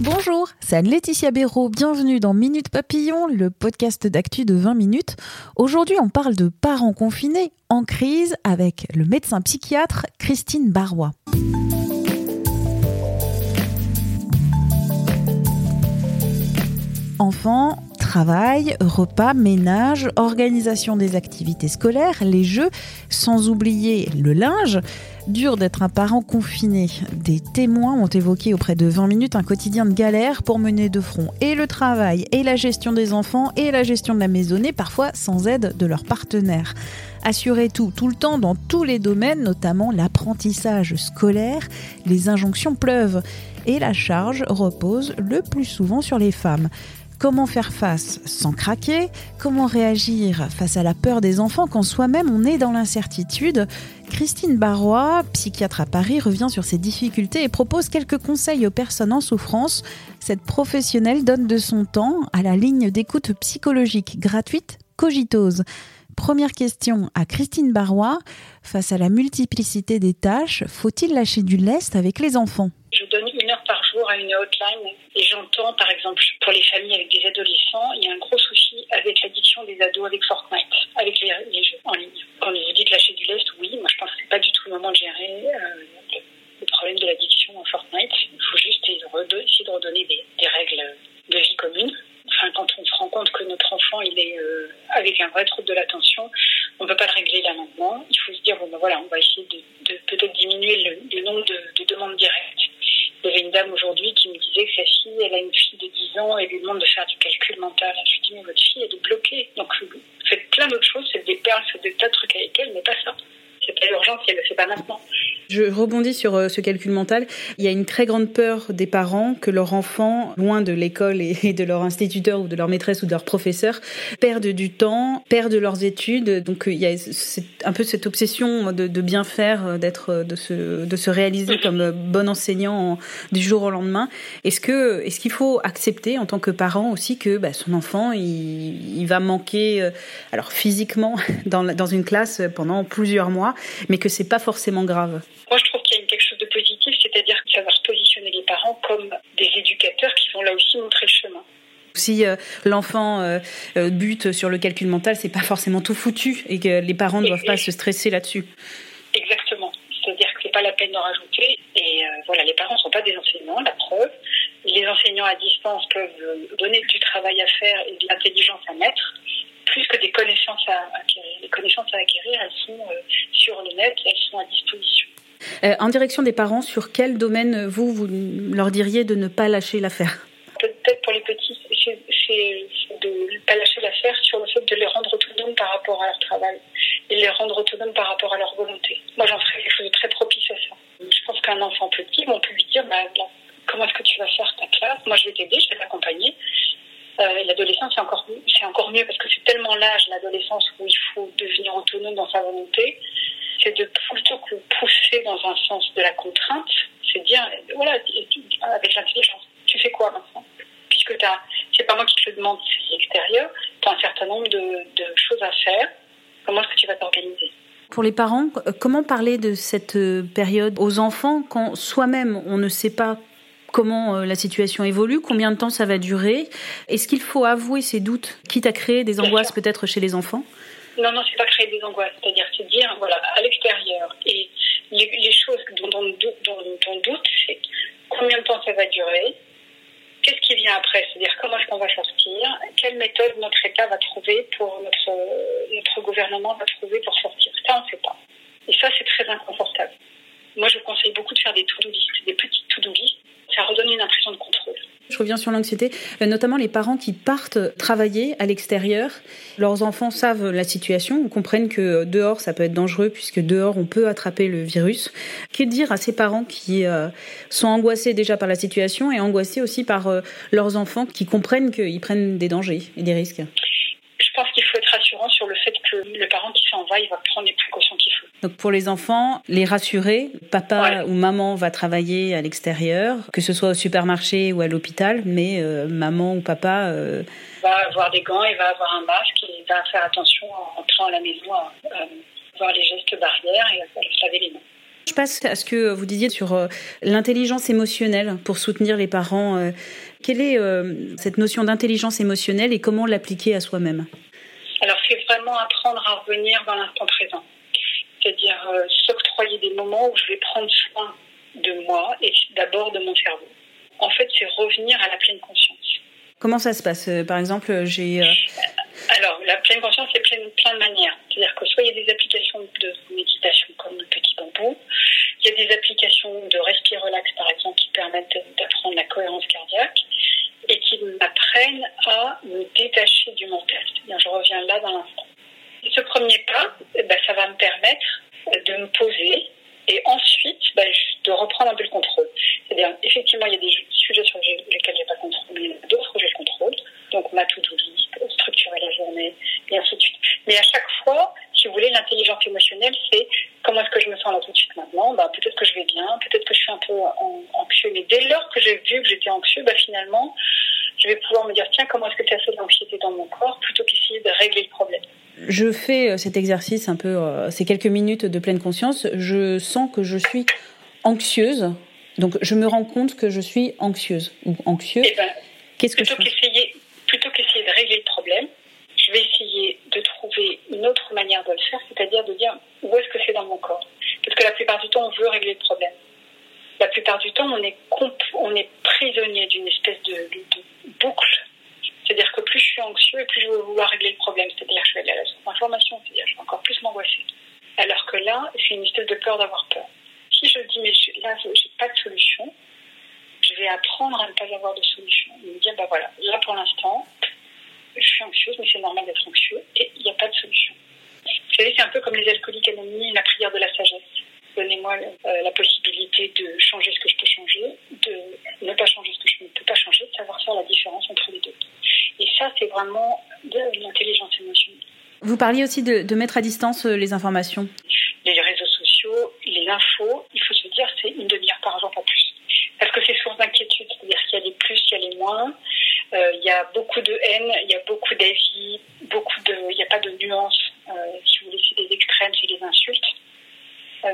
Bonjour, c'est Anne-Laetitia Béraud. Bienvenue dans Minute Papillon, le podcast d'actu de 20 minutes. Aujourd'hui, on parle de parents confinés en crise avec le médecin psychiatre Christine Barrois. Enfants, travail, repas, ménage, organisation des activités scolaires, les jeux, sans oublier le linge. Dur d'être un parent confiné. Des témoins ont évoqué auprès de 20 minutes un quotidien de galère pour mener de front et le travail, et la gestion des enfants, et la gestion de la maisonnée, parfois sans aide de leurs partenaires. Assurer tout, tout le temps, dans tous les domaines, notamment l'apprentissage scolaire, les injonctions pleuvent. Et la charge repose le plus souvent sur les femmes. Comment faire face sans craquer? Comment réagir face à la peur des enfants quand soi-même on est dans l'incertitude? Christine Barrois, psychiatre à Paris, revient sur ces difficultés et propose quelques conseils aux personnes en souffrance. Cette professionnelle donne de son temps à la ligne d'écoute psychologique gratuite Cogitose. Première question à Christine Barrois. Face à la multiplicité des tâches, faut-il lâcher du lest avec les enfants Je donne une heure par jour une hotline et j'entends, par exemple, pour les familles avec des adolescents, il y a un gros souci avec l'addiction des ados avec Fortnite, avec les, jeux en ligne. Quand vous dites lâcher du lest, oui, moi je pense que c'est pas du tout le moment de gérer euh, le, problème de l'addiction en Fortnite. Il faut juste essayer de redonner des, des règles de vie commune enfin, quand on se rend compte que notre enfant il est euh, avec un vrai trouble de l'attention, on ne peut pas le régler là maintenant. Il faut se dire bon ben voilà, on va essayer de, de peut-être diminuer le, le nombre de, de, demandes directes. Il y avait une dame aujourd'hui qui me disait que sa fille, elle a une fille de 10 ans, et lui demande de faire du calcul mental. Je lui dis mais votre fille elle est bloquée. Donc faites plein d'autres choses, faites des perles, faites des tas de trucs avec elle, mais pas ça. C'est pas le fait pas maintenant. Je rebondis sur euh, ce calcul mental. Il y a une très grande peur des parents que leur enfant, loin de l'école et de leur instituteur ou de leur maîtresse ou de leur professeur, perde du temps, perde leurs études. Donc il y a un peu cette obsession de, bien faire, euh, d'être, euh, de se, réaliser comme bon enseignant du jour au lendemain. Est-ce que, est-ce qu'il faut accepter en tant que parent aussi que bah, son enfant, il, il, va manquer, alors physiquement dans, dans une classe pendant plusieurs mois, mais que c'est pas forcément grave? Moi, je trouve qu'il y a quelque chose de positif, c'est-à-dire savoir positionner les parents comme des éducateurs qui vont là aussi montrer le chemin. Si euh, l'enfant euh, euh, bute sur le calcul mental, c'est pas forcément tout foutu et que les parents ne doivent pas se stresser là-dessus. Exactement. C'est-à-dire que c'est pas la peine d'en rajouter. Et voilà, les parents sont pas des enseignants, la preuve. Les enseignants à distance peuvent donner du travail à faire et de l'intelligence à mettre plus que des connaissances à acquérir. Les connaissances à acquérir, elles sont sur le net, elles sont à disposition. Euh, en direction des parents, sur quel domaine vous, vous leur diriez de ne pas lâcher l'affaire? Peut-être pour les petits, c'est de ne pas lâcher l'affaire sur le fait de les rendre autonomes par rapport à leur travail et les rendre autonomes par rapport à leur volonté. Moi, j'en ferais quelque chose de très propice à ça. Je pense qu'un enfant petit, on peut lui dire bah, comment est-ce que tu vas faire ta classe? Moi, je vais t'aider, je vais t'accompagner. Euh, l'adolescence, c'est encore, c'est encore mieux parce que c'est tellement l'âge, l'adolescence, où il faut devenir autonome dans sa volonté c'est de plutôt que pousser dans un sens de la contrainte, c'est dire, voilà, avec l'intelligence, tu fais quoi maintenant? Puisque c'est pas moi qui te le demande, c'est l'extérieur, tu as un certain nombre de, de choses à faire, comment est-ce que tu vas t'organiser? Pour les parents, comment parler de cette euh, période aux enfants quand soi-même on ne sait pas comment euh, la situation évolue, combien de temps ça va durer? Est-ce qu'il faut avouer ses doutes, quitte à créer des angoisses peut-être chez les enfants? Non, non, c'est pas créer des angoisses. C'est-à-dire, c'est dire, voilà, à l'extérieur. Et les, choses dont, on doute, c'est combien de temps ça va durer, qu'est-ce qui vient après? C'est-à-dire, comment est-ce qu'on va sortir? Quelle méthode notre État va trouver pour, notre, notre gouvernement va trouver pour sortir? Ça, on ne sait pas. Et ça, c'est très inconfortable. Moi, je conseille beaucoup de faire des to-do list, des petites to-do list. Ça redonne une impression de. Je reviens sur l'anxiété, euh, notamment les parents qui partent travailler à l'extérieur. Leurs enfants savent la situation, comprennent que dehors ça peut être dangereux puisque dehors on peut attraper le virus. Que dire à ces parents qui euh, sont angoissés déjà par la situation et angoissés aussi par euh, leurs enfants qui comprennent qu'ils prennent des dangers et des risques? Je pense qu'il faut être rassurant sur le fait que le parent qui s'en va, il va prendre les précautions. Donc pour les enfants, les rassurer, papa ouais. ou maman va travailler à l'extérieur, que ce soit au supermarché ou à l'hôpital, mais euh, maman ou papa euh... va avoir des gants, il va avoir un masque, il va faire attention en rentrant à la maison à, à voir les gestes barrières et à laver les mains. Je passe à ce que vous disiez sur euh, l'intelligence émotionnelle pour soutenir les parents. Euh, quelle est euh, cette notion d'intelligence émotionnelle et comment l'appliquer à soi-même? Alors, c'est vraiment apprendre à revenir dans l'instant présent. Des moments où je vais prendre soin de moi et d'abord de mon cerveau. En fait, c'est revenir à la pleine conscience. Comment ça se passe? Par exemple, j'ai alors, la pleine conscience, c'est plein, plein de manières. C'est-à-dire que soit il y a des applications de méditation comme le petit bambou, il y a des applications de respire relax, par exemple, qui permettent d'apprendre la cohérence cardiaque et qui m'apprennent à me détacher du mental. je reviens là dans l'instant. Ce premier pas, eh ben, ça va me permettre de me poser et ensuite ben, de reprendre un peu le contrôle. C'est-à-dire, effectivement, il y a des sujets sur lesquels j'ai pas le contrôle, mais il y en a d'autres où j'ai le contrôle. Donc, ma to-do list, structurer la journée, et ainsi de suite. Mais à chaque fois, si vous voulez, l'intelligence émotionnelle, c'est comment est-ce que je me sens là tout de suite maintenant? Bah, Peut-être que je vais bien, peut-être que je suis un peu anxieux. Mais dès lors que j'ai vu que j'étais anxieux, bah, finalement, je vais pouvoir me dire tiens, comment est-ce que tu as fait l'anxiété dans mon corps? Plutôt qu'essayer de régler le problème. Je fais euh, cet exercice un peu, euh, ces quelques minutes de pleine conscience. Je sens que je suis anxieuse. Donc, je me rends compte que je suis anxieuse ou anxieux. Eh ben, Qu'est-ce que je fais Plutôt qu'essayer de régler le problème, je vais essayer de trouver une autre manière de le faire, c'est-à-dire de dire où est-ce que c'est dans mon corps? Parce que la plupart du temps, on veut régler le problème. La plupart du temps, on est, on est prisonnier d'une espèce de, boucle. C'est-à-dire que plus je suis anxieux et plus je vais vouloir régler le problème. C'est-à-dire que je vais aller à la information, c'est-à-dire je vais encore plus m'angoisser. Alors que là, c'est une espèce de peur d'avoir peur. Si je dis, mais là, je n'ai pas de solution, je vais apprendre à ne pas avoir de solution. Et me dire, bah voilà, là pour l'instant, je suis anxieuse, mais c'est normal d'être anxieux, et il n'y a pas de solution. Savez, c'est un peu comme les alcooliques anonymes, la prière de la sagesse. Donnez-moi euh, la possibilité de changer ce que je peux changer, de ne pas changer ce que je ne peux pas changer, de savoir faire la différence entre les deux. Et ça, c'est vraiment de l'intelligence émotionnelle. Vous parliez aussi de, de mettre à distance euh, les informations. Les réseaux sociaux, les infos, il faut se dire, c'est une demi-heure par jour, pas plus. Parce que c'est source d'inquiétude, c'est-à-dire qu'il y a les plus, il y a les moins. Euh, il y a beaucoup de haine, il y a beaucoup d'avis, beaucoup de, il n'y a pas de nuances. Euh, si vous voulez, c'est des extrêmes, c'est des insultes. Euh,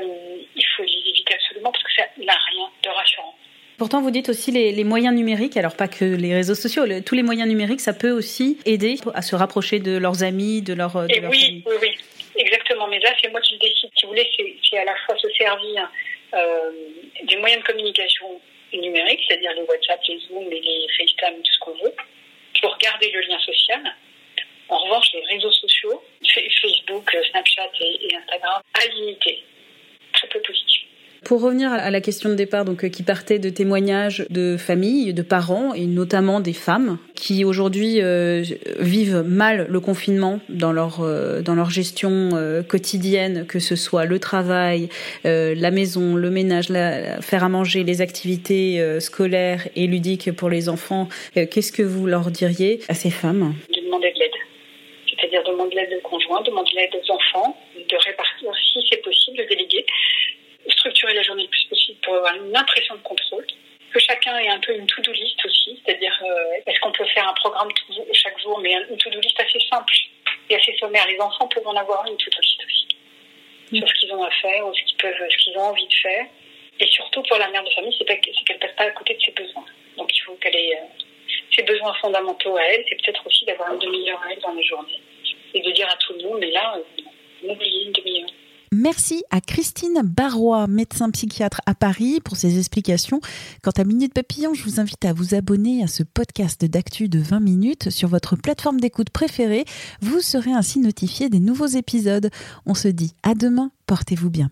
il faut les éviter absolument parce que ça n'a rien de rassurant. Pourtant, vous dites aussi les, les, moyens numériques, alors pas que les réseaux sociaux, tous les moyens numériques, ça peut aussi aider à se rapprocher de leurs amis, de leur, de Et oui, famille. Oui, oui, exactement. Mais là, c'est moi qui le décide. Si vous voulez, c'est à la fois se servir euh, des moyens de communication numériques, c'est-à-dire les WhatsApp, les Zoom et les FaceTime, tout ce qu'on veut, pour garder le lien social. En revanche, les réseaux sociaux, Facebook, Snapchat et, Instagram, à limiter. Très peu positif. Pour revenir à la question de départ, donc euh, qui partait de témoignages de familles, de parents et notamment des femmes qui aujourd'hui euh, vivent mal le confinement dans leur euh, dans leur gestion quotidienne, que ce soit le travail, la maison, le ménage, la, faire à manger, les activités scolaires et ludiques pour les enfants. Qu'est-ce que vous leur diriez à ces femmes? De demander de l'aide, c'est-à-dire demander de l'aide au conjoint, demander de l'aide aux enfants, de répartir si c'est possible, de déléguer structurer la journée le plus possible pour avoir une impression de contrôle. Que chacun ait un peu une to-do list aussi, c'est-à-dire euh, est-ce qu'on peut faire un programme chaque jour, mais une to-do list assez simple et assez sommaire. Les enfants peuvent en avoir une to-do list aussi mm. sur ce qu'ils ont à faire ou ce qu'ils peuvent, ce qu'ils ont envie de faire. Et surtout pour la mère de famille, c'est qu'elle ne passe pas à côté de ses besoins. Donc il faut qu'elle ait euh, ses besoins fondamentaux à elle. C'est peut-être aussi d'avoir une demi-heure à elle dans la journée de dire à tout le monde, mais là, euh, oubliez une demi-heure. Merci à Christine Barrois, médecin psychiatre à Paris, pour ses explications. Quant à Minute Papillon, je vous invite à vous abonner à ce podcast d'actu de 20 minutes sur votre plateforme d'écoute préférée. Vous serez ainsi notifié des nouveaux épisodes. On se dit à demain, portez-vous bien.